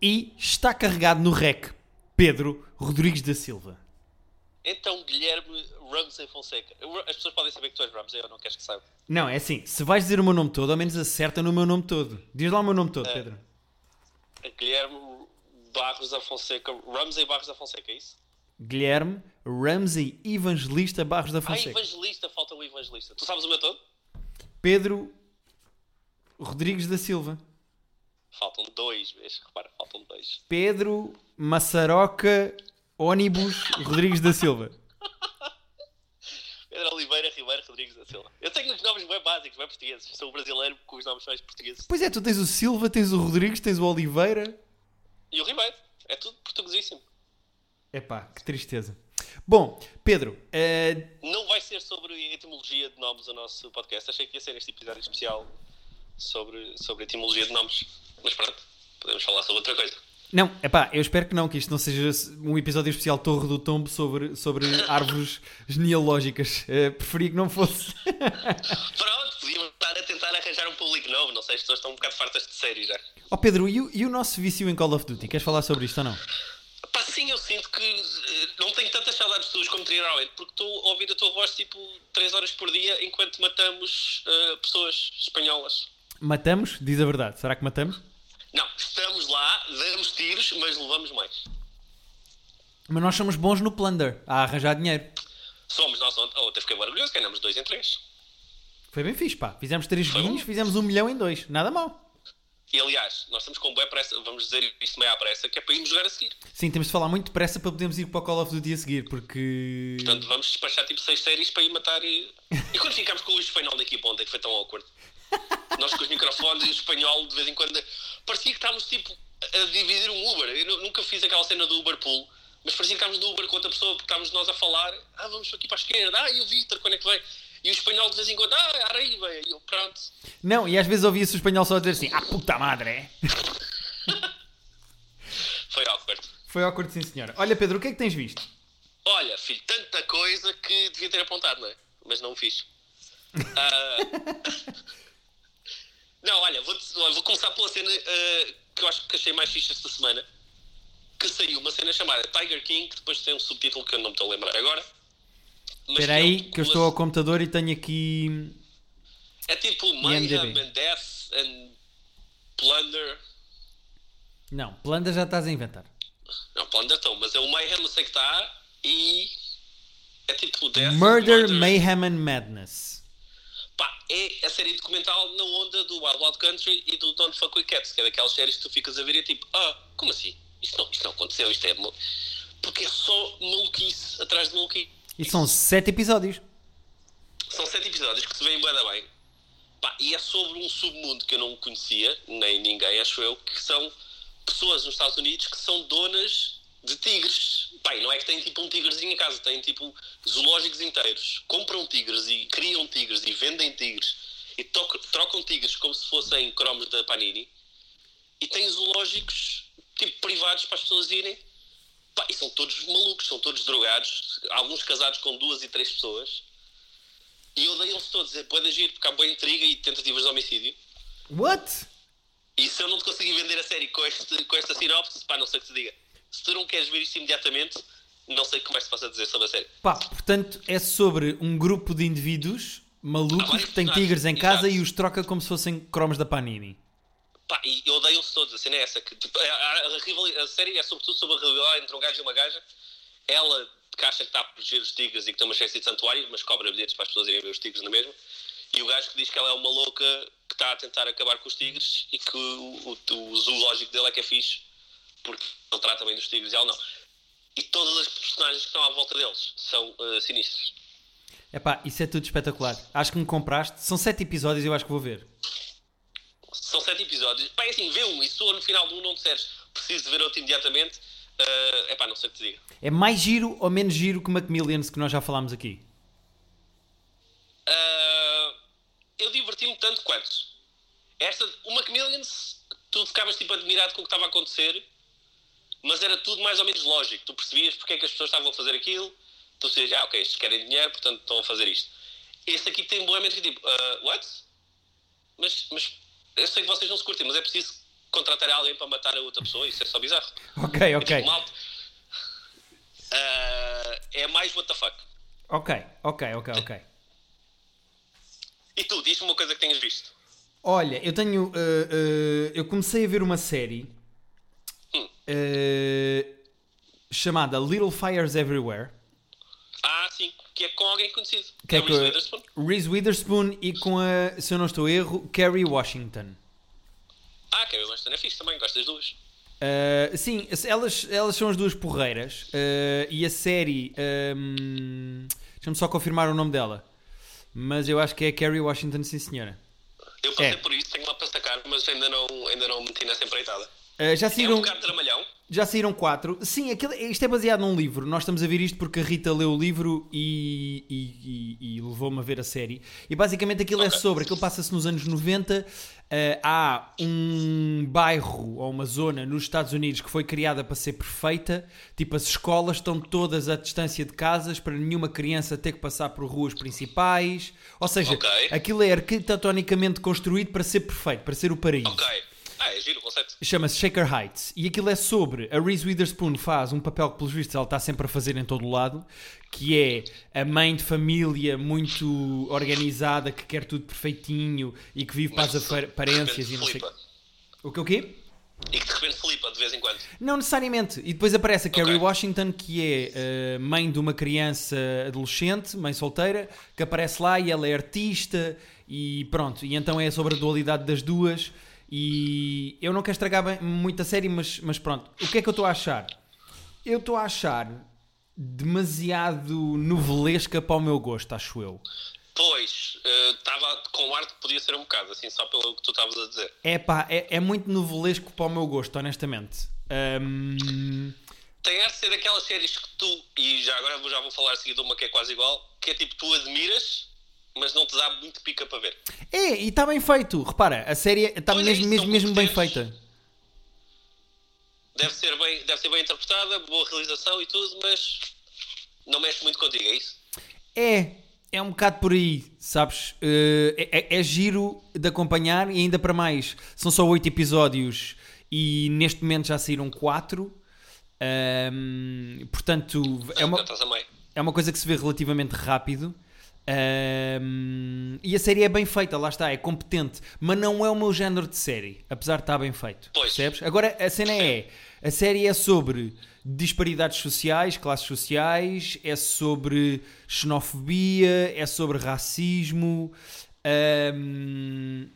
E está carregado no REC Pedro Rodrigues da Silva. Então, Guilherme Ramsey Fonseca. As pessoas podem saber que tu és Ramsey ou não queres que saibam? Não, é assim, se vais dizer o meu nome todo, ao menos acerta no meu nome todo. Diz lá o meu nome todo, Pedro. Guilherme Barros da Fonseca. Ramsey Barros da Fonseca, é isso? Guilherme Ramsey Evangelista Barros da Ah, Fonseca. evangelista, falta o evangelista. Tu sabes o meu todo? Pedro Rodrigues da Silva. Faltam dois, vês? Repara, faltam dois. Pedro Massaroca Ônibus Rodrigues da Silva. Pedro Oliveira Ribeiro Rodrigues da Silva. Eu tenho uns nomes bem básicos, bem portugueses. Sou brasileiro com os nomes mais portugueses. Pois é, tu tens o Silva, tens o Rodrigues, tens o Oliveira. E o Ribeiro. É tudo portuguesíssimo. Epá, que tristeza. Bom, Pedro, eh, Não vai ser sobre etimologia de nomes o nosso podcast. Achei que ia ser este episódio especial sobre, sobre etimologia de nomes. Mas pronto, podemos falar sobre outra coisa. não, epá, eu espero que não, que isto não seja um episódio especial Torre do Tombo sobre, sobre árvores genealógicas. Eh, preferia que não fosse. Pronto, podíamos estar a tentar arranjar um público novo. Não sei, as pessoas estão um bocado fartas de séries já. Ó Pedro, e o, e o nosso vício em Call of Duty? Queres falar sobre isto ou não? Pá, sim, eu sinto que eh, não tenho tantas saudades tuas como teria normalmente, porque estou a ouvir a tua voz tipo 3 horas por dia enquanto matamos eh, pessoas espanholas. Matamos? Diz a verdade. Será que matamos? Não, estamos lá, damos tiros, mas levamos mais. Mas nós somos bons no plunder, a arranjar dinheiro. Somos nós ontem, ontem fiquei orgulhoso, ganhamos 2 em 3. Foi bem fixe, pá. Fizemos três Foi bom. fizemos um milhão em dois. Nada mal. E aliás, nós estamos com boa pressa, vamos dizer isto meio à pressa, que é para irmos jogar a seguir. Sim, temos de falar muito depressa para podermos ir para o Call of Duty a seguir, porque... Portanto, vamos despachar tipo 6 séries para ir matar. E, e quando ficámos com o espanhol da equipa ontem, que foi tão awkward. Nós com os microfones e o espanhol, de vez em quando, parecia que estávamos tipo a dividir um Uber. Eu nu- nunca fiz aquela cena do Uber Pool, mas parecia que estávamos no Uber com outra pessoa, porque estávamos nós a falar. Ah, vamos aqui para a esquerda. Ah, e o Vítor, quando é que vem? E o espanhol de vez em quando, ah, arriba. E eu, pronto. Não, e às vezes ouvia-se o espanhol só a dizer assim, ah, puta madre, é? Foi awkward. Foi awkward, sim senhora. Olha Pedro, o que é que tens visto? Olha, filho, tanta coisa que devia ter apontado, não é? Mas não o fiz. Ah, não, olha, vou, vou começar pela cena ah, que eu acho que achei mais fixe esta semana. Que saiu uma cena chamada Tiger King, que depois tem um subtítulo que eu não me estou a lembrar agora. Espera é aí, que eu estou ao computador e tenho aqui... É tipo Mayhem and Death and Plunder. Não, plunder já estás a inventar. Não, Plunder estão, mas é o Mayhem, não sei que está. E. É tipo Death and Murder, Mayhem and Madness. Pá, é a série documental na onda do Wild Wild Country e do Don't Fuck With Cats, que é daquelas séries que tu ficas a ver e é tipo, ah, como assim? Isto não, isto não aconteceu, isto é. mal-" Porque é só maluquice atrás de maluquice. E são sete episódios. São sete episódios que se veem bué da bem. Pá, e é sobre um submundo que eu não conhecia, nem ninguém, acho eu, que são pessoas nos Estados Unidos que são donas de tigres. E não é que têm tipo um tigrezinho em casa, têm tipo zoológicos inteiros. Compram tigres e criam tigres e vendem tigres e trocam tigres como se fossem cromos da Panini e têm zoológicos tipo privados para as pessoas irem. Pá, e são todos malucos, são todos drogados, alguns casados com duas e três pessoas. E odeiam-se todos. É pode agir porque há boa intriga e tentativas de homicídio. What? E se eu não te conseguir vender a série com, este, com esta sinopse, pá, não sei o que te diga. Se tu não queres ver isto imediatamente, não sei o que mais te posso dizer sobre a série. Pá, portanto, é sobre um grupo de indivíduos malucos vários que têm tigres em casa exato. e os troca como se fossem cromos da Panini. Pá, e odeiam-se todos. A cena é essa. Que, tipo, a, a- a a série é sobretudo sobre a rivalidade entre um gajo e uma gaja. Ela que acha que está a proteger os tigres e que tem uma espécie de santuário, mas cobra bilhetes para as pessoas irem ver os tigres na mesma. E o gajo que diz que ela é uma louca que está a tentar acabar com os tigres e que o, o, o zoológico dele é que é fixe porque ele trata bem dos tigres e ela não. E todas as personagens que estão à volta deles são uh, sinistras. Epá, isso é tudo espetacular. Acho que me compraste. São sete episódios e eu acho que vou ver. São sete episódios. Pá, é assim, vê um e tu no final de um não disseres preciso de ver outro imediatamente, é pá, não sei o que te diga. É mais giro ou menos giro que Macmillions que nós já falámos aqui? Ah, eu diverti-me tanto quanto. Esta, o Macmillions, tu ficavas tipo admirado com o que estava a acontecer, mas era tudo mais ou menos lógico. Tu percebias porque é que as pessoas estavam a fazer aquilo, tu dizias, ah, ok, estes querem dinheiro, portanto estão a fazer isto. Este aqui tem boamente que tipo, ah, what? Mas, mas eu sei que vocês não se curtem, mas é preciso contratarem alguém para matar a outra pessoa, isso é só bizarro. Ok, É ok. tipo, malta, ah, é mais what the fuck. Ok, ok, ok, ok. E tu, diz-me uma coisa que tenhas visto. Olha, eu tenho. uh, uh, eu comecei a ver uma série. Uh, chamada Little Fires Everywhere. Ah, sim, que é com alguém conhecido. Que é Reese com- Witherspoon. Reese Witherspoon e com a, se eu não estou a erro, Kerry Washington. Ah, Kevin Weston é fixe também, gosto das duas. Uh, sim, elas, elas são as duas porreiras uh, e a série. Um, Deixa-me só confirmar o nome dela. Mas eu acho que é Kerry Washington, sim senhora. Eu passei É. por isso, tenho lá para sacar, mas ainda não, ainda não meti nessa empreitada. Uh, já É um saíram. bocado tramalhão. Já saíram quatro. Sim, aquilo, isto é baseado num livro. Nós estamos a ver isto porque a Rita leu o livro e, e- e- e levou-me a ver a série. E basicamente aquilo é Ok. sobre. Aquilo passa-se nos anos 90. eh, há um bairro ou uma zona nos Estados Unidos que foi criada para ser perfeita. Tipo, as escolas estão todas à distância de casas para nenhuma criança ter que passar por ruas principais. Ou seja, Ok. aquilo é arquitetonicamente construído para ser perfeito, para ser o paraíso. Ok. É giro o conceito. Chama-se Shaker Heights e aquilo é sobre a Reese Witherspoon faz um papel que pelos vistos ela está sempre a fazer em todo o lado que é a mãe de família muito organizada que quer tudo perfeitinho e que vive para as Mas apar- de aparências e não sei flipa. o que o quê? E que de repente flipa de vez em quando. Não necessariamente. E depois aparece a Kerry Ok. Washington, que é eh, mãe de uma criança adolescente, mãe solteira, que aparece lá e ela é artista e pronto. E então é sobre a dualidade das duas. E eu não quero estragar bem, muito a série, mas, mas pronto. O que é que eu estou a achar? Eu estou a achar demasiado novelesca para o meu gosto, acho eu. Pois, estava com ar de que podia ser um bocado, assim, só pelo que tu estavas a dizer. É pá, é, é muito novelesco para o meu gosto, honestamente. Ahm, Tem ar de ser daquelas séries que tu, e já agora já vou falar a seguir de uma que é quase igual, que é tipo, tu admiras, mas não te dá muito pica para ver. É, e está bem feito. Repara, a série está Pois é mesmo, isso, mesmo, mesmo bem feita. Deve ser bem, deve ser bem interpretada, boa realização e tudo, mas não mexe muito contigo, é isso? É, é um bocado por aí, sabes? Eh, É, é- é giro de acompanhar e ainda para mais. São só oito episódios e neste momento já saíram quatro. Ahm, portanto, é uma, é uma coisa que se vê relativamente rápido. Ahm, e a série é bem feita, lá está, é competente, mas não é o meu género de série, apesar de estar bem feito. Pois. Percebes? Agora a cena é: a série é sobre disparidades sociais, classes sociais, é sobre xenofobia, é sobre racismo. Ahm,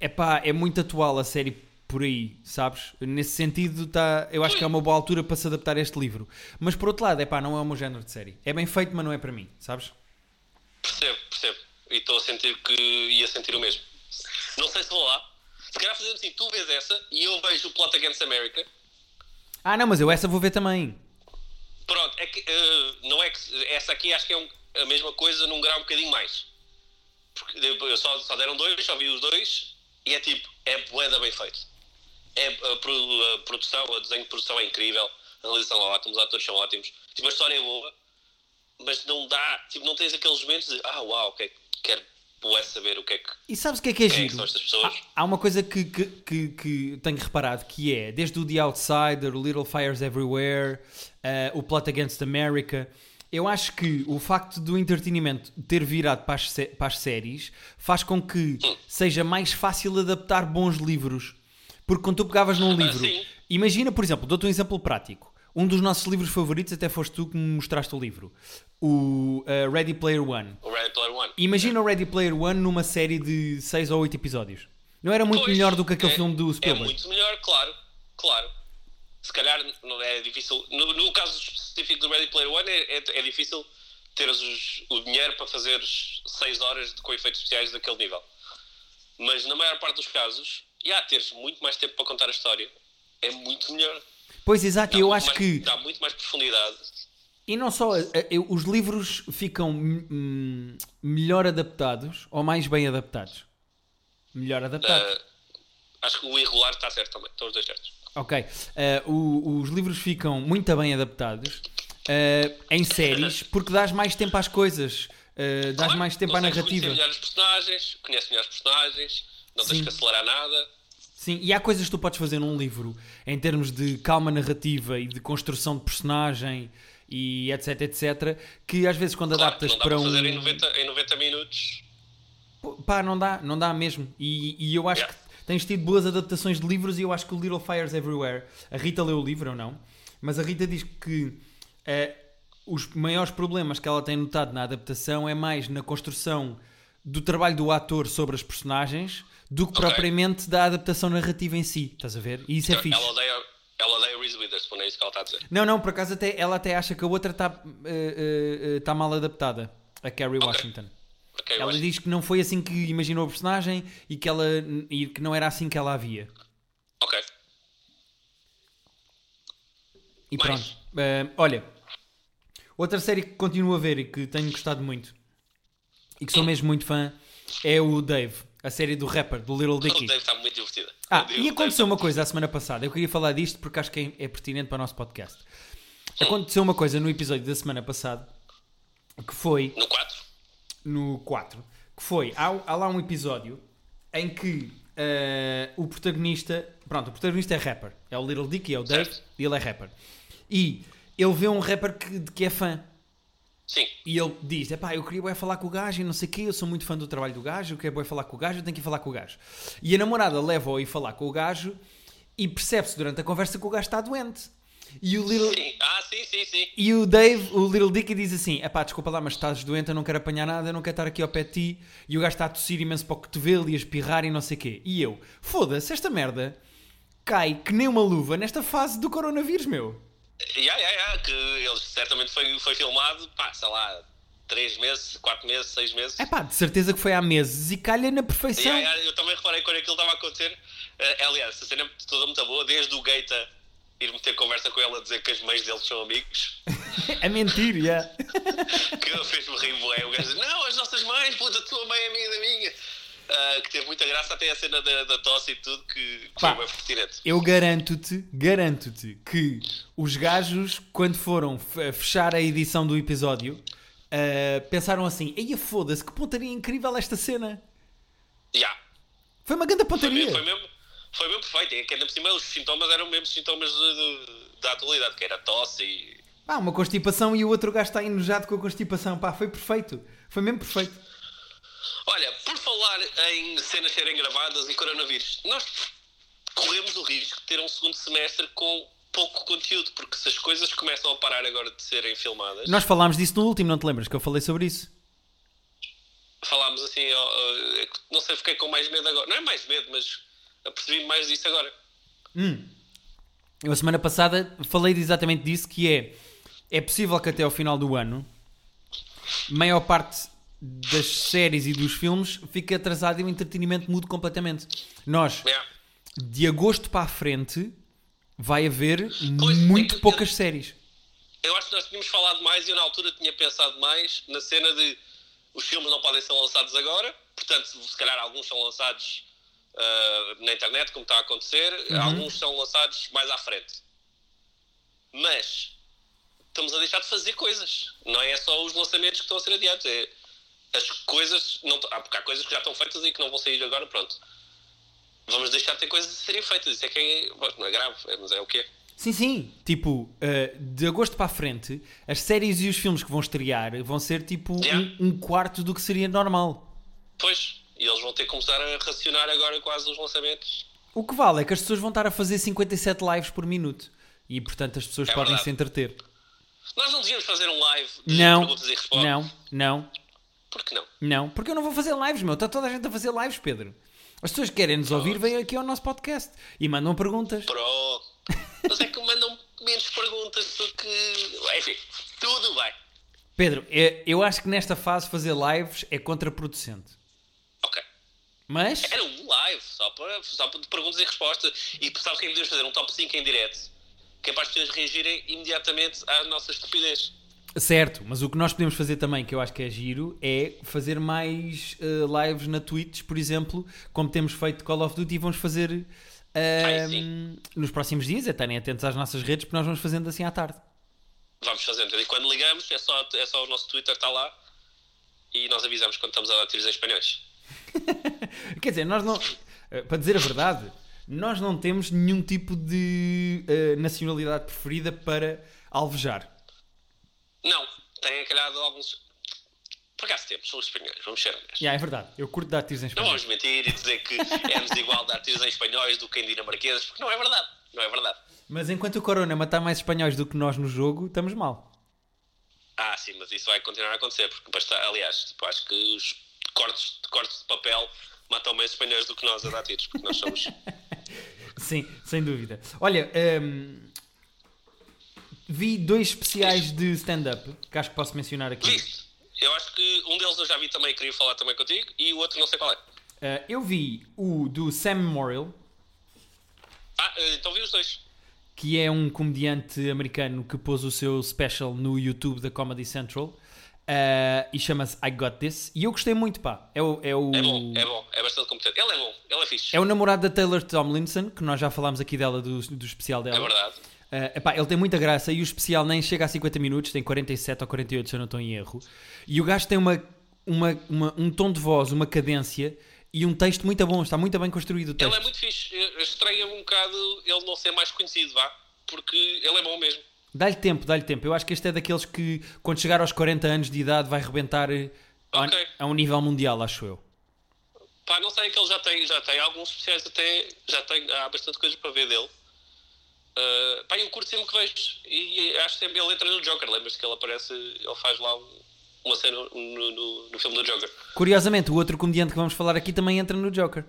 Epá, é muito atual a série por aí, sabes? Nesse sentido, tá, eu acho que é uma boa altura para se adaptar a este livro. Mas por outro lado, epá, não é o meu género de série. É bem feito, mas não é para mim, sabes? Percebo, percebo. E estou a sentir que ia sentir o mesmo. Não sei se vou lá. Se calhar fazendo assim, tu vês essa e eu vejo o Plot Against America. Ah, não, mas eu essa vou ver também. Pronto, é que, eh, não é que essa aqui acho que é um- a mesma coisa num grau um bocadinho mais. Porque eu só, só deram dois, só vi os dois e é tipo, é boeda bem feito. É, a produção, o desenho de produção é incrível, a realização é ótima, os atores são ótimos, tipo, a história é boa, mas não dá, tipo, não tens aqueles momentos de ah, uau, ok, quero bué saber o que é que. E sabes o que é que é Quem é que giro? Há, há uma coisa que, que, que, que tenho reparado que é, desde o The Outsider, o Little Fires Everywhere, eh, o Plot Against America, eu acho que o facto do entretenimento ter virado para as, para as séries faz com que seja mais fácil adaptar bons livros. Porque quando tu pegavas num livro, sim. imagina, por exemplo, dou-te um exemplo prático. Um dos nossos livros favoritos, até foste tu que me mostraste o livro, o eh, Ready Player One. O Ready Player One. Imagina o Ready Player One numa série de 6 ou 8 episódios. Não era muito Pois, melhor do que aquele é- filme do É Spielberg? muito melhor, claro, claro. Se calhar não é difícil. No, no caso específico do Ready Player One, é, é, é difícil teres os- o dinheiro para fazer 6 horas de, com efeitos especiais daquele nível. Mas na maior parte dos casos, e há teres muito mais tempo para contar a história, é muito melhor. Pois exato, Dá eu acho mais- que. Dá muito mais profundidade. E não só. eh, eh, Os livros ficam hum, melhor adaptados ou mais bem adaptados? Melhor adaptados. Ah, acho que o irregular está certo também. Estão os dois certos. Ok. Eh, o- os livros ficam muito bem adaptados eh, em séries porque dás mais tempo às coisas. eh, dás mais tempo à narrativa. conhecer melhor os personagens, conheces melhor os personagens, não tens Sim. que acelerar nada. Sim, e há coisas que tu podes fazer num livro em termos de calma narrativa e de construção de personagem e etc, etc, que às vezes quando Claro, adaptas não dá para para um. fazer em 90, em 90 minutos. Pá, não dá, não dá mesmo. E, e eu acho Yeah. que tens tido boas adaptações de livros e eu acho que o Little Fires Everywhere. A Rita leu o livro ou não? Mas a Rita diz que eh, os maiores problemas que ela tem notado na adaptação é mais na construção do trabalho do ator sobre as personagens do que Ok. propriamente da adaptação narrativa em si. Estás a ver? E isso é fixe. ela, odeia, ela odeia Reese Witherspoon, é isso que ela está a dizer. Não, não, por acaso até, ela até acha que a outra está tá mal adaptada, a Carrie Washington. Ok, eu Ela diz que não foi assim que imaginou a personagem e que, ela, e que não era assim que ela a via. Ok. E Mais? pronto. Eh, olha, outra série que continuo a ver e que tenho gostado muito e que sou mesmo muito fã é o Dave, a série do rapper, do Little Dicky. Dave está muito divertida. Ah, e aconteceu uma coisa a semana passada. Eu queria falar disto porque acho que é, é pertinente para o nosso podcast. Aconteceu uma coisa no episódio da semana passada que foi No 4? no 4, que foi, há, há lá um episódio em que eh, o protagonista, pronto, o protagonista é rapper, é o Little Dicky, é o Dave, e ele é rapper. E ele vê um rapper que, de que é fã, Sim. e ele diz, epá, eu queria bué falar com o gajo e não sei o quê, eu sou muito fã do trabalho do gajo, eu quero bué falar com o gajo, eu tenho que ir falar com o gajo. E a namorada leva-o a ir falar com o gajo e percebe-se durante a conversa que o gajo está doente. E o Little... sim. Ah, sim, sim, sim. E o Dave, o Little Dicky, diz assim: Epá, desculpa lá, mas estás doente, eu não quero apanhar nada, eu não quero estar aqui ao pé de ti. E o gajo está a tossir imenso para o cotovelo e a espirrar e não sei o quê. E eu, foda-se, esta merda cai que nem uma luva nesta fase do coronavírus, meu. Ya, ya, ya, que ele certamente foi, foi filmado, pá, sei lá, 3 meses, 4 meses, 6 meses. Epá, de certeza que foi há meses e calha na perfeição. Ya, ya, eu também reparei quando aquilo estava a acontecer. Eh, aliás, a cena é toda muito boa, desde o Gaeta ir meter conversa com ela a dizer que as mães deles são amigos, É mentir, já. que fez-me rir, bué. O gajo diz, não, as nossas mães, puta, a tua mãe é amiga da minha. Ah, que teve muita graça até a cena da, da tosse e tudo, que, que Pá. foi bem pertinente. Eu garanto-te, garanto-te que os gajos, quando foram fe- fechar a edição do episódio, ah, pensaram assim: Eia, foda-se, que pontaria incrível esta cena. Ya. Foi uma grande Foi pontaria. mesmo, foi mesmo, foi mesmo perfeito. É que ainda por cima os sintomas eram mesmo sintomas de- de- da atualidade, que era tosse e. Pá, uma constipação e o outro gajo está enojado com a constipação. Pá, foi perfeito. Foi mesmo perfeito. Olha, por falar em cenas serem gravadas e coronavírus, nós corremos o risco de ter um segundo semestre com pouco conteúdo, porque se as coisas começam a parar agora de serem filmadas, Nós falámos disso no último, não te lembras? Que eu falei sobre isso. falámos assim, ó, não sei, fiquei com mais medo agora. Não é mais medo, mas apercebi-me mais disso agora. Eu, a semana passada, falei exatamente disso, que é... É possível que até ao final do ano, maior parte das séries e dos filmes fique atrasado e o entretenimento mude completamente. Nós, Yeah. de agosto para a frente, vai haver Pois, muito é poucas séries. Eu acho que nós tínhamos falado mais e eu na altura tinha pensado mais na cena de os filmes não podem ser lançados agora, portanto, se calhar alguns são lançados ah, na internet, como está a acontecer, alguns são lançados mais à frente. Mas estamos a deixar de fazer coisas. Não é só os lançamentos que estão a ser adiados, é as coisas. Não, ah, porque há coisas que já estão feitas e que não vão sair agora, pronto. Vamos deixar de ter coisas a serem feitas. Isso é que é. bom, Não é grave, é- mas é o que é. Sim, sim. Tipo, uh, de agosto para a frente, as séries e os filmes que vão estrear vão ser tipo Yeah. um, um quarto do que seria normal. Pois, e eles vão ter que começar a racionar agora quase os lançamentos. O que vale é que as pessoas vão estar a fazer 57 lives por minuto. E portanto as pessoas É podem verdade. se entreter. Nós não devíamos fazer um live de Não, perguntas e respostas. não, não, Por que não? não. Porque eu não vou fazer lives, meu. Está toda a gente a fazer lives, Pedro. As pessoas que querem nos ouvir, vêm aqui ao nosso podcast e mandam perguntas. Pro. Mas é que mandam menos perguntas do que. Enfim, tudo bem. Pedro, é- eu acho que nesta fase fazer lives é contraproducente. Ok. Mas, Era um live, só para, só para de perguntas e respostas. E sabes o que é podemos fazer? Um top 5 em direto. Que é para as pessoas reagirem imediatamente à nossa estupidez. Certo, mas o que nós podemos fazer também, que eu acho que é giro, é fazer mais eh, lives na Twitch, por exemplo, como temos feito Call of Duty, vamos fazer Ai, ahm, sim. nos próximos dias, é estarem atentos às nossas redes, porque nós vamos fazendo assim à tarde. Vamos fazendo. E quando ligamos, é só, é só o nosso Twitter está lá. E nós avisamos quando estamos a dar tiros em espanhóis. Quer dizer, nós não. eh, Para dizer a verdade, nós não temos nenhum tipo de eh, nacionalidade preferida para alvejar. Não, tem calhado alguns. Por acaso temos, são os espanhóis, vamos ser honestos. Já, é verdade. Eu curto dar tiros em Não espanhol. vamos mentir e dizer que é-nos igual dar tiros em espanhóis do que em dinamarqueses, porque não é verdade. Não é verdade. Mas enquanto o Corona matar mais espanhóis do que nós no jogo, estamos mal. Ah, sim, mas isso vai continuar a acontecer, porque basta, aliás, tipo, acho que os cortes, cortes de papel matam mais espanhóis do que nós a dar tiros, porque nós somos. Sim, sem dúvida. Olha, hum, vi dois especiais de stand-up que acho que posso mencionar aqui. Viste? Eu acho que um deles eu já vi também, queria falar também contigo, e o outro não sei qual é. Uh, eu vi o do Sam Memorial, Ah, então vi os dois. que é um comediante americano que pôs o seu special no YouTube da Comedy Central uh, e chama-se I Got This. E eu gostei muito, pá. É o, é o, É bom, é bom, é bastante competente. Ele é bom, ele é fixe. é o namorado da Taylor Tomlinson, que nós já falámos aqui dela, do, do especial dela. É verdade. Uh, epá, ele tem muita graça e o especial nem chega a 50 minutos, tem 47 ou 48 se eu não estou em erro. E o gajo tem uma, uma, uma- um tom de voz, uma cadência e um texto muito bom, está muito bem construído o texto. Ele é muito fixe. Estranha um bocado ele não ser mais conhecido, vá. Porque ele é bom mesmo. Dá-lhe tempo, dá-lhe tempo. Eu acho que este é daqueles que, quando chegar aos 40 anos de idade, vai rebentar eh, a- Ok. a um nível mundial, acho eu. Pá, não sei que ele já tem, já tem alguns especiais até. Já tem, há bastante coisa para ver dele. Ah, pá, eu curto sempre que vejo. E acho sempre ele entra no Joker. Lembras-te que ele aparece, ele faz lá um- uma cena no, no, no filme do Joker. Curiosamente, o outro comediante que vamos falar aqui também entra no Joker.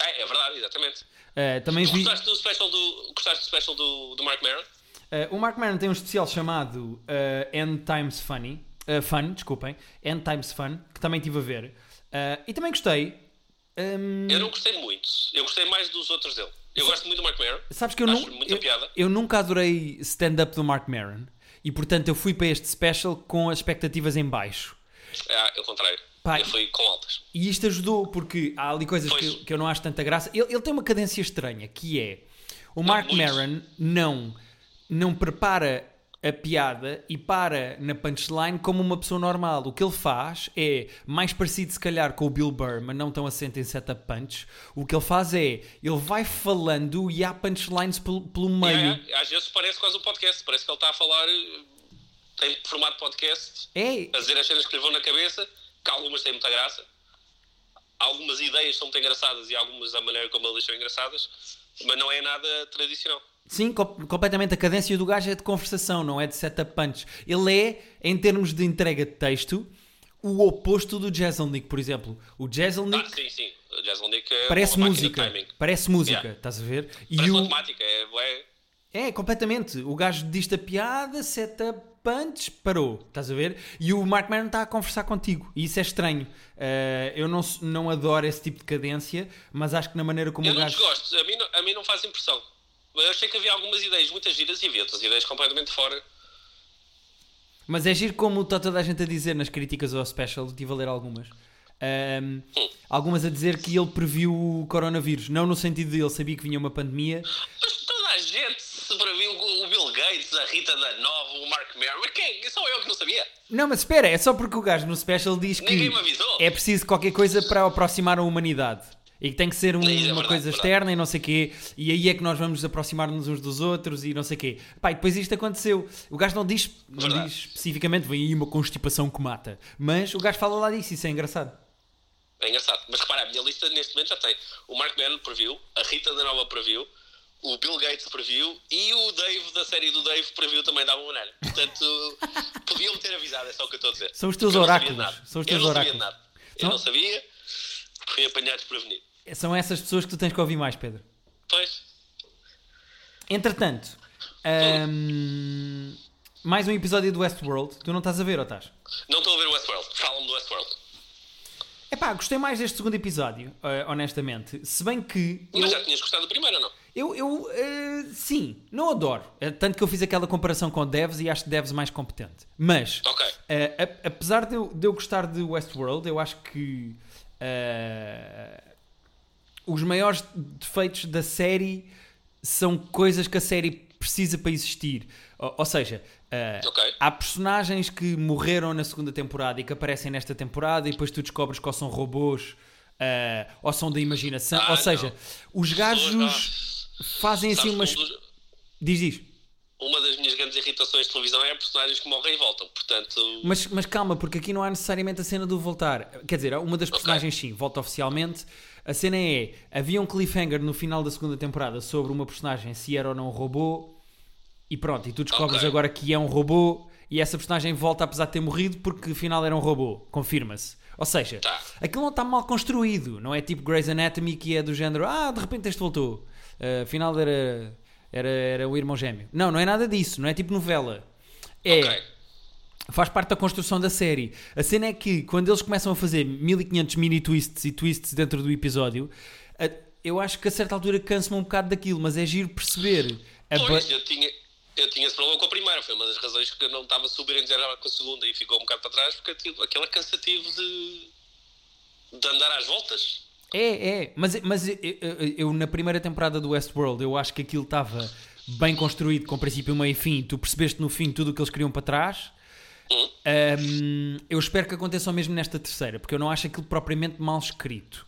É, é verdade, exatamente. Uh, também Tu vi. gostaste do special do, gostaste do, special do, do Mark Maron? Uh, o Mark Maron tem um especial chamado uh, End Times Funny. fun, desculpem. End Times Fun, que também estive a ver. E também gostei. Um, Eu não gostei muito. Eu gostei mais dos outros dele. Eu gosto muito do Mark Maron. Sabes que eu, eu, eu nunca adorei stand-up do Mark Maron. E portanto eu fui para este special com as expectativas em baixo. É, ao contrário. Pá, eu fui com altas. E isto ajudou, porque há ali coisas que, que eu não acho tanta graça. Ele, ele tem uma cadência estranha, que é... O Mark. Maron não, não prepara a piada e para na punchline como uma pessoa normal. O que ele faz é mais parecido, se calhar, com o Bill Burr, mas não tão assente em setup punch. O que ele faz é, ele vai falando e há punchlines pelo, pelo meio. É, às vezes parece quase um podcast. Parece que ele está a falar. eh, Tem formato podcast. É, A dizer as cenas que lhe vão na cabeça. Que algumas têm muita graça. Algumas ideias são muito engraçadas e algumas da maneira como elas são engraçadas. Mas não é nada tradicional. Sim, co- completamente. A cadência do gajo é de conversação, não é de setup punch. Ele é, em termos de entrega de texto, o oposto do Jezelnik, por exemplo. O Jezelnik Ah, sim, sim. O Jazz Nick é parece música. Parece música, Yeah. estás a ver? E Parece o... matemática. É, é, É, completamente. O gajo diz a piada, setup punch, parou, estás a ver? E o Mark Maron está a conversar contigo. E isso é estranho. Eh, eu não, não adoro esse tipo de cadência, mas acho que na maneira como Eu o não gajo. desgosto. A mim não, a mim não faz impressão. Mas eu achei que havia algumas ideias, muitas giras e havia outras ideias completamente fora. Mas é giro como está toda a gente a dizer nas críticas ao special, estive a ler algumas. Hum. algumas a dizer que ele previu o coronavírus, não no sentido de ele sabia que vinha uma pandemia, Mas toda a gente se previu o Bill Gates, a Rita da Nova, o Mark Maron. Mas quem? Só eu que não sabia. Não, mas espera, é só porque o gajo no special diz que Ninguém avisou. é preciso qualquer coisa para aproximar a humanidade. E que tem que ser um- Isso é uma coisa externa e não sei quê. E aí é que nós vamos aproximar-nos uns dos outros e não sei quê. Pá, e depois isto aconteceu. O gajo não diz, não Verdade. diz especificamente, vem aí uma constipação que mata. Mas o gajo fala lá disso, isso é engraçado. É engraçado. Mas repara, a minha lista neste momento já tem. O Mark Maron previu, a Rita da Nova previu, o Bill Gates previu e o Dave da série do Dave previu também da alguma maneira. Portanto, podiam ter avisado, é só o que eu estou a dizer. São os teus eu não sabia oráculos. São os eu teus não oráculos. sabia de nada. Eu São- não sabia, fui apanhado desprevenido. São essas pessoas que tu tens que ouvir mais, Pedro. Pois, Entretanto, ahm, mais um episódio do Westworld. Tu não estás a ver, ou estás? não estou a ver o Westworld. Falam-me do Westworld. Epá, gostei mais deste segundo episódio, eh, honestamente. Se bem que. Mas eu- já tinhas gostado do primeiro não? Eu, eu eh, sim, não adoro. Eh, tanto que eu fiz aquela comparação com Devs e acho Devs mais competente. Mas, Ok. eh, a- apesar de eu, de eu gostar de Westworld, eu acho que eh, os maiores defeitos da série são coisas que a série precisa para existir. Ou, ou seja, eh, Ok. há personagens que morreram na segunda temporada e que aparecem nesta temporada e depois tu descobres que ou são robôs ah, ou são da imaginação. Ah, ou seja, não. os gajos fazem assim umas. um dos- Diz, diz. uma das minhas grandes irritações de televisão é personagens que morrem e voltam. Portanto, Mas, mas calma, porque aqui não há necessariamente a cena do voltar. Quer dizer, uma das personagens sim, volta oficialmente. A cena é: havia um cliffhanger no final da segunda temporada sobre uma personagem se era ou não um robô, e pronto, e tu descobres Ok. agora que é um robô, e essa personagem volta apesar de ter morrido porque afinal era um robô, confirma-se. Ou seja, Tá. aquilo não está mal construído, não é tipo Grey's Anatomy que é do género, ah, de repente este voltou, Ah, afinal era, era, era o irmão gêmeo. Não, não é nada disso, não é tipo novela. É, ok. Faz parte da construção da série. A cena é que quando eles começam a fazer 1500 mini twists e twists dentro do episódio, eu acho que a certa altura cansa-me um bocado daquilo, mas é giro perceber. Pois, eu tinha, eu tinha esse problema com a primeira. Foi uma das razões que eu não estava super entusiasmado com a segunda e ficou um bocado para trás, porque aquilo, aquilo é cansativo de, de andar às voltas. É, é, mas, mas eu, eu- eu, na primeira temporada do Westworld eu acho que aquilo estava bem construído, com princípio, meio e fim. Tu percebeste no fim tudo o que eles queriam para trás. Ahm, eu espero que aconteça o mesmo nesta terceira, porque eu não acho aquilo propriamente mal escrito.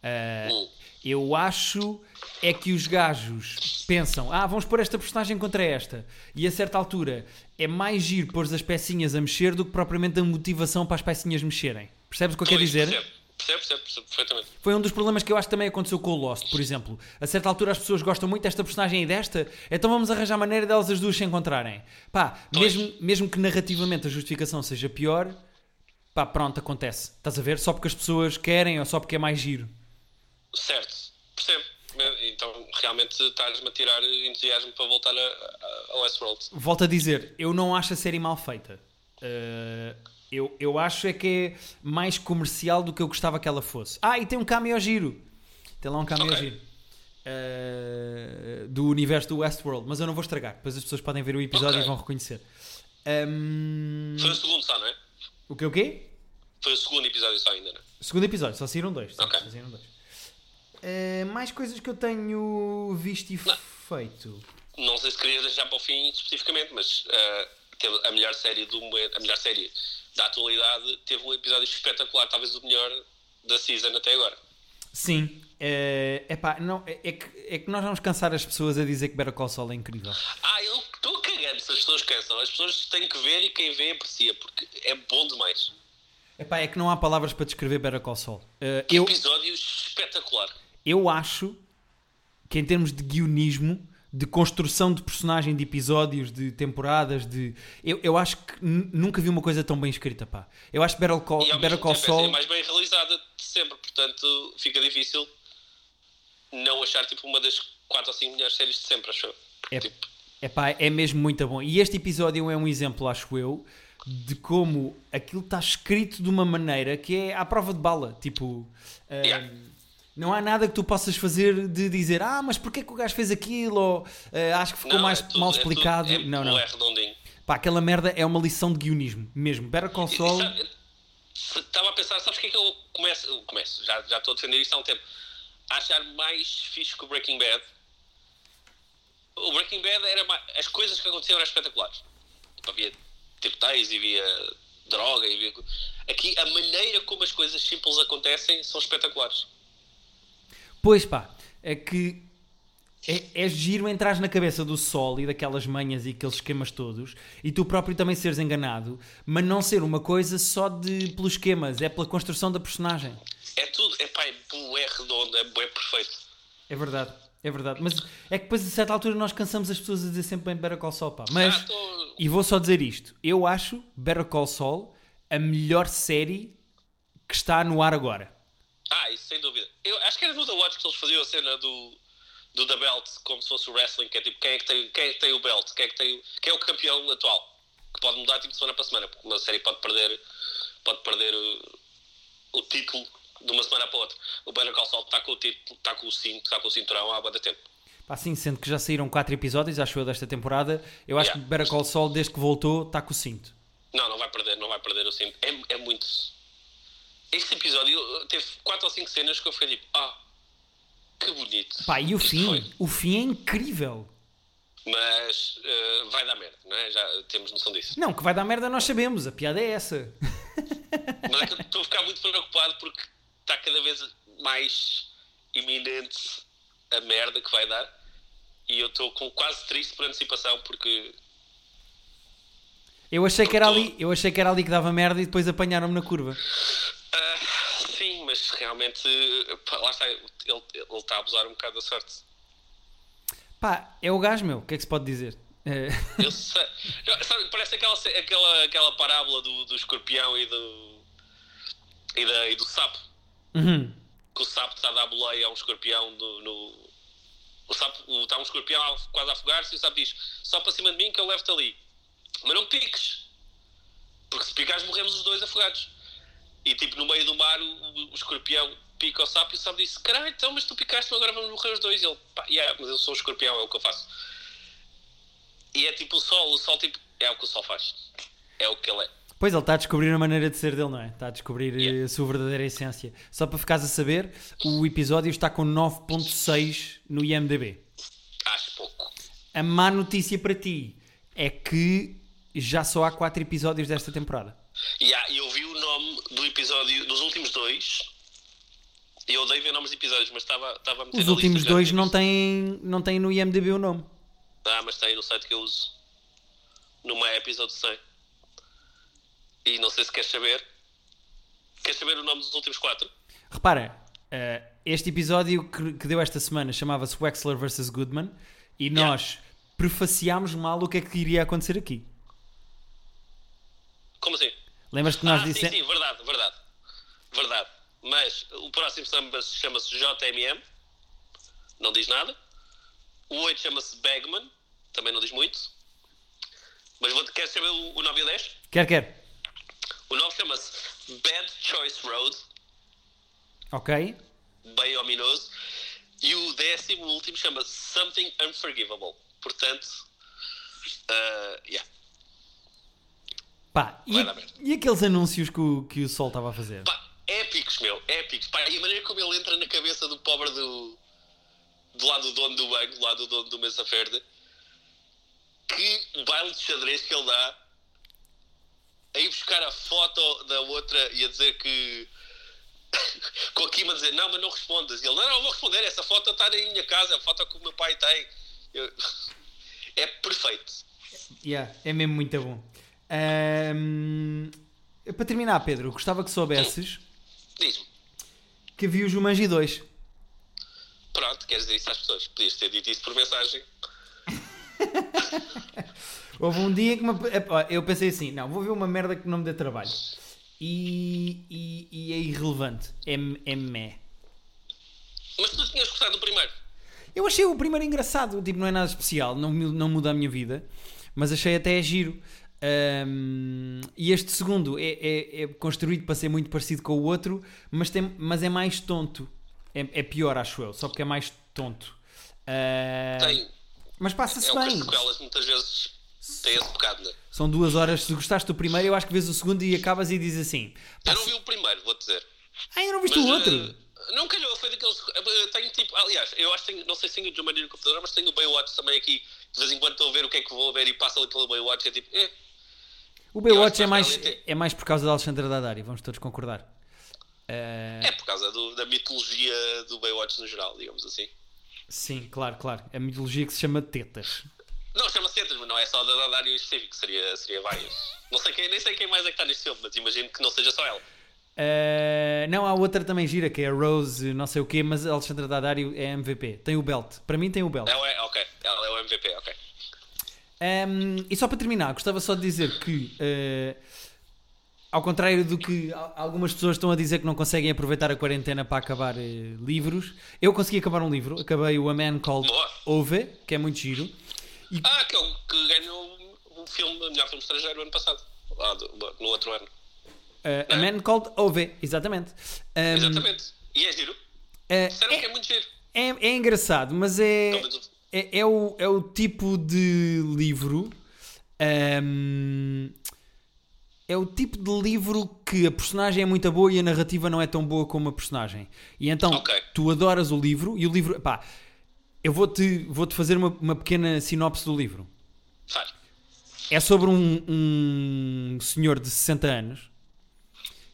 Hum. eu acho é que os gajos pensam, ah, vamos pôr esta personagem contra esta, e a certa altura é mais giro pôr as pecinhas a mexer do que propriamente a motivação para as pecinhas mexerem. Percebes o que eu quero dizer? Percebo, percebo, percebo, perfeitamente. Foi um dos problemas que eu acho que também aconteceu com o Lost, por exemplo. A certa altura as pessoas gostam muito desta personagem e desta, então vamos arranjar maneira delas as duas se encontrarem. Pá, Pois. mesmo, mesmo que narrativamente a justificação seja pior, pá, pronto, acontece. Estás a ver? Só porque as pessoas querem ou só porque é mais giro. Certo, percebo. Então, realmente, estás-me a tirar entusiasmo para voltar a, a, a Westworld. Volto a dizer, eu não acho a série mal feita. Uh, eu, eu acho é que é mais comercial do que eu gostava que ela fosse. Ah, e tem um cameo giro. Tem lá um cameo Ok. giro. Uh, do universo do Westworld. Mas eu não vou estragar. Depois as pessoas podem ver o episódio Ok. e vão reconhecer. Um, Foi o segundo só, não é? o que o quê? Foi o segundo episódio só ainda, não é? Segundo episódio, só saíram dois. Ok. só saíram dois. Uh, mais coisas que eu tenho visto e Não. feito. Não sei se querias deixar para o fim especificamente, mas teve a melhor série do momento, a melhor série da atualidade teve um episódio espetacular, talvez o melhor da season até agora. Sim. É, epá, não, é, é que, é que nós vamos cansar as pessoas a dizer que Better Call Saul é incrível. Ah, eu estou cagando se as pessoas cansam. As pessoas têm que ver e quem vê aprecia, porque é bom demais. Epá, é que não há palavras para descrever Better Call Saul. Uh, Que eu, episódio espetacular. eu acho que em termos de guionismo, de construção de personagem, de episódios, de temporadas, de... Eu, eu acho que nunca vi uma coisa tão bem escrita, pá. Eu acho que Better Call, E mesmo Call é Saul... mais bem realizada de sempre, portanto fica difícil não achar tipo uma das 4 ou 5 melhores séries de sempre, acho eu. É, Tipo, epá, é mesmo muito bom. E este episódio é um exemplo, acho eu, de como aquilo está escrito de uma maneira que é à prova de bala. Tipo, ah, Yeah. Não há nada que tu possas fazer de dizer ah, mas porquê que o gajo fez aquilo? Ou ah, acho que ficou não, mais é tudo- mal é tudo- explicado. é, não, não é redondinho. Pá, aquela merda é uma lição de guionismo, mesmo. Better E- e se- Estava a pensar, sabes o que é que eu começo? eu começo já, já estou a defender isto há um tempo. A achar mais fixe que o Breaking Bad. O Breaking Bad era mais, as coisas que aconteciam eram espetaculares. Tipo, havia tirotéis e havia droga e havia... Aqui a maneira como as coisas simples acontecem são espetaculares. Pois pá, é que é, é giro entrar na cabeça do sol e daquelas manhas e aqueles esquemas todos e tu próprio também seres enganado, mas não ser uma coisa só de pelos esquemas, é pela construção da personagem. É tudo, é pá, é, bué redondo, é, bué perfeito. É verdade, é verdade. Mas é que depois a certa altura nós cansamos as pessoas a dizer sempre bem Better Call Saul, pá. Mas, Ah, tô- e vou só dizer isto, eu acho Better Call Saul a melhor série que está no ar agora. Ah, isso sem dúvida. Eu acho que era no The Watch que eles faziam a cena do, do The Belt, como se fosse o wrestling, que é tipo quem é que tem, quem é que tem o belt, quem é que, tem, o- quem é o campeão atual, que pode mudar tipo de semana para semana, porque uma série pode perder, pode perder o, o título de uma semana para outra. O Better Call Saul está com o título, está com o cinto, está com o cinturão há bastante tempo. Pá, sim, sendo que já saíram 4 episódios, acho eu, desta temporada, eu acho Yeah. que Better Call Saul, desde que voltou, está com o cinto. Não, não vai perder, não vai perder o cinto. É, é muito. Este episódio teve 4 ou 5 cenas que eu fiquei tipo, ah, que bonito. Pá, e o Isto fim? foi. O fim é incrível. Mas uh, vai dar merda, não é? Já temos noção disso. Não, que vai dar merda nós sabemos, a piada é essa. Mas é que eu estou a ficar muito preocupado porque está cada vez mais iminente a merda que vai dar. E eu estou com quase triste por antecipação porque Eu achei que era ali, eu achei que era ali que dava merda e depois apanharam-me na curva. Ah, sim, mas realmente pá, lá está, ele, ele está a abusar um bocado da sorte. Pá, é o gajo meu, o que é que se pode dizer? Eh, Eu sei, sabe, parece aquela, aquela, aquela parábola do, do escorpião e do, e, da, e do sapo. uhum. Que o sapo está a dar boleia a um escorpião no. no- o sapo, o- está um escorpião quase a afogar-se e o sapo diz: Só para cima de mim que eu levo-te ali. Mas não piques, porque se picares morremos os dois afogados. E tipo, no meio do mar, o, o escorpião pica o sapo e o sapo disse: Caralho, então, mas tu picaste agora vamos morrer os dois. E ele: Pá, yeah, mas eu sou o escorpião, é o que eu faço. E é tipo o sol, o sol tipo, é o que o sol faz. É o que ele é. Pois ele está a descobrir a maneira de ser dele, não é? Está a descobrir eh, Yeah. a sua verdadeira essência. Só para ficares a saber, o episódio está com 9.6 no IMDB. Acho pouco. A má notícia para ti é que já só há 4 episódios desta temporada. E há- eu vi o nome do episódio, dos últimos dois. Eu odeio ver nomes de episódios, mas estava, estava a meter Os últimos lista, dois não têm, não têm no IMDB o nome. Ah, mas tem no site que eu uso. Numa episódio 100. E não sei se queres saber. Queres saber o nome dos últimos quatro? Repara, eh, este episódio que, que deu esta semana chamava-se Wexler vs. Goodman e nós prefaciámos mal o que é que iria acontecer aqui. Como assim? Lembras-te que nós ah, sim, dissemos. sim, verdade, verdade. Verdade. Mas o próximo chama- chama-se JMM. Não diz nada. O 8 chama-se Bagman. Também não diz muito. Mas vou, queres saber o, o 9 e o 10? Quer, quer. O 9 chama-se Bad Choice Road. Ok. Bem ominoso. E o décimo, o último, chama-se Something Unforgivable. Portanto, ah, yeah. Pá, e, e aqueles anúncios que o, que o Sol estava a fazer? Pá, épicos, meu, épicos. Pá, e a maneira como ele entra na cabeça do pobre do. do lado do dono do banco, do lado do dono do Mesa Verde, que baile de xadrez que ele dá, a ir buscar a foto da outra e a dizer que. com a Kim a dizer, não, mas não respondas. E ele, não, não, vou responder, essa foto está na minha casa, a foto que o meu pai tem. Eu- É perfeito. Yeah, é mesmo muito bom. Ahm, para terminar, Pedro, gostava que soubesses Diz-me, que vi o Jumanji 2. pronto, queres dizer isso às pessoas? Podias ter dito isso por mensagem. Houve um dia que me- eu pensei assim: não, vou ver uma merda que não me dê trabalho. E, e- e é irrelevante. É, é meh. Mas tu tinhas gostado do primeiro. Eu achei o primeiro engraçado, tipo, não é nada especial, não, não muda a minha vida, mas achei até giro. Ahm, e este segundo é, é- é construído para ser muito parecido com o outro, mas, tem, mas é mais tonto. É, é pior, acho eu, só porque é mais tonto. Ah, Tem, mas passa-se é que as bem. sequelas muitas vezes têm esse pecado, não é? São duas horas. Se gostaste do primeiro, eu acho que vês o segundo e acabas e dizes assim: Eu não vi o primeiro, vou dizer. Ah, ainda não viste Mas, o outro? eh, não calhou, foi daqueles. eu tenho tipo. Aliás, eu acho que tenho, não sei se tenho o Jumanji no computador, mas tenho o Baywatch também aqui. De vez em quando estou a ver o que é que vou ver e passo ali pelo Baywatch é tipo. Eh, O Baywatch é mais, realmente- é mais por causa da Alexandra Daddario, vamos todos concordar. Ah, é por causa do- da mitologia do Baywatch no geral, digamos assim. Sim, claro, claro. A mitologia que se chama Tetas. Não, chama-se Tetas, mas não é só da Dadário em específico, seria, seria vários. Não sei quem, nem sei quem mais é que está neste filme, mas imagino que não seja só ela. Ah, não, há outra também gira, que é a Rose, não sei o quê, mas a Alexandra Daddario é MVP. Tem o belt. Para mim tem o belt. É, ok, ela é o MVP, ok. Um, e só para terminar, gostava só de dizer que, uh, ao contrário do que al- algumas pessoas estão a dizer que não conseguem aproveitar a quarentena para acabar uh, livros, eu consegui acabar um livro. Acabei o A Man Called Boa. Ove, que é muito giro. Ah, que é o que ganhou o filme, o melhor filme estrangeiro ano passado. Do- no outro ano. Uh, a Man Called Ove, exatamente. Um, Exatamente. E é giro. uh, Disseram que é muito giro. é, é engraçado, mas é, é, é o, é o tipo de livro. um, é o tipo de livro que a personagem é muito boa e a narrativa não é tão boa como a personagem. E então Ok. tu adoras o livro e o livro. Pá, eu vou-te vou -te fazer uma, uma pequena sinopse do livro. Faz. É sobre um, um senhor de 60 anos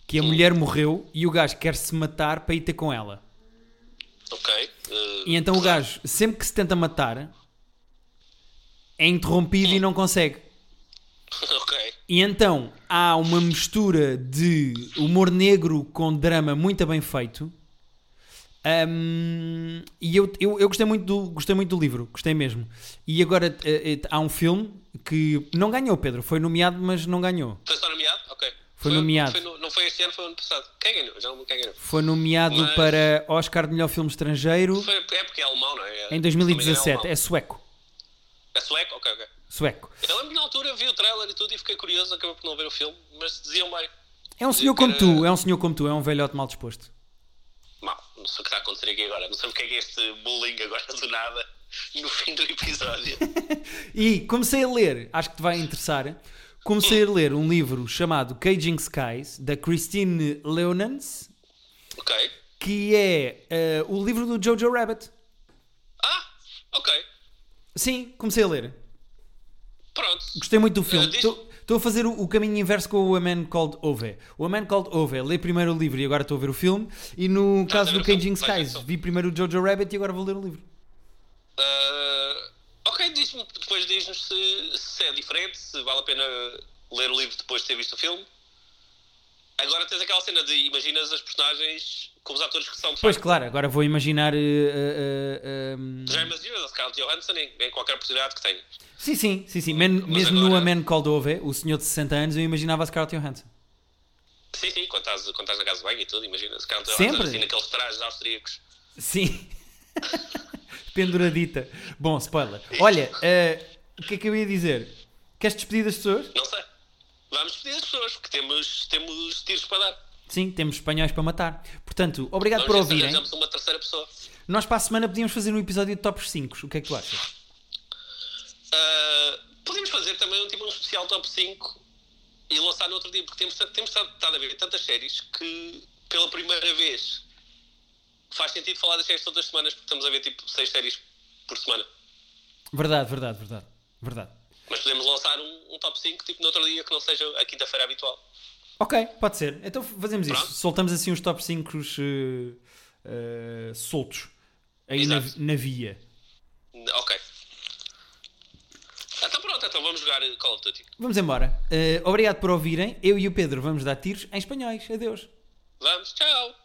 que a mulher morreu e o gajo quer se matar para ir ter com ela. Ok. E então o gajo, sempre que se tenta matar, é interrompido e não consegue. ok. E então há uma mistura de humor negro com drama muito bem feito. Ahm, e eu, eu, eu gostei, muito do, gostei muito do livro, gostei mesmo. E agora eh, eh, há um filme que não ganhou, Pedro, foi nomeado, mas não ganhou. Foi só nomeado? Ok. Foi nomeado. foi no- não foi este ano, foi ano passado. Quem ganhou? Já não me quem ganhou. Foi nomeado Mas- para Oscar de melhor filme estrangeiro Foi, é porque é alemão, não é? em 2017. É É, sueco. é sueco? Ok, ok. Sueco. Eu lembro que na altura vi o trailer e tudo e fiquei curioso, acabei por não ver o filme, mas diziam bem. É um senhor como tu, é um senhor como tu, é um velhote mal disposto. Mal, não sei o que está a acontecer aqui agora. Não sei porque é que é este bullying agora do nada no fim do episódio. E comecei a ler, acho que te vai interessar. Comecei a ler um livro chamado Caging Skies, da Christine Leonans, ok. que é eh, o livro do Jojo Rabbit. Ah, ok. Sim, comecei a ler. Pronto. Gostei muito do filme. Eh, diz- Estou a fazer o, o caminho inverso com o A Man Called Ove. O A Man Called Ove, lê primeiro o livro e agora estou a ver o filme. E no Estás caso do filme, Caging Skies, filme. vi primeiro o Jojo Rabbit e agora vou ler o livro. Ah, ok, diz-me, depois diz-nos se, se é diferente, se vale a pena ler o livro depois de ter visto o filme. Agora tens aquela cena de imaginas as personagens com os atores que são de Pois facto. claro, agora vou imaginar. eh, eh, eh, um, Já imaginas a Scarlett Johansson em, em qualquer oportunidade que tenha. Sim, sim, sim, sim. Mas mesmo no A agora- Man Called Ove, o senhor de 60 anos, eu imaginava a Scarlett Johansson. Sim, sim, quando estás, quando estás na casa de banho e tudo, imagina Scarlett Sempre? Johansson assim naqueles trajes austríacos. Sim. Penduradita. Bom, spoiler. Olha, eh, o que é que eu ia dizer? Queres despedir das pessoas? Não sei. Vamos despedir as pessoas, porque temos, temos tiros para dar. Sim, temos espanhóis para matar. Portanto, obrigado por ouvirem. arranjamos uma terceira pessoa. Nós para a semana podíamos fazer um episódio de top 5. O que é que tu achas? Ah, podemos fazer também um tipo um especial top 5 e lançar no outro dia, porque temos, temos estado a ver tantas séries que pela primeira vez faz sentido falar das séries todas as semanas, porque estamos a ver tipo 6 séries por semana. Verdade, verdade, verdade. Verdade. Mas podemos lançar um, um top 5 tipo no outro dia que não seja a quinta-feira habitual. Ok, pode ser. Então fazemos isso. Pronto. Soltamos assim os top 5 soltos. Aí na, na via. Ok. Então pronto, então vamos jogar eh, Call of Duty. Vamos embora. Eh, obrigado por ouvirem. Eu e o Pedro vamos dar tiros em espanhóis. Adeus. Vamos, tchau!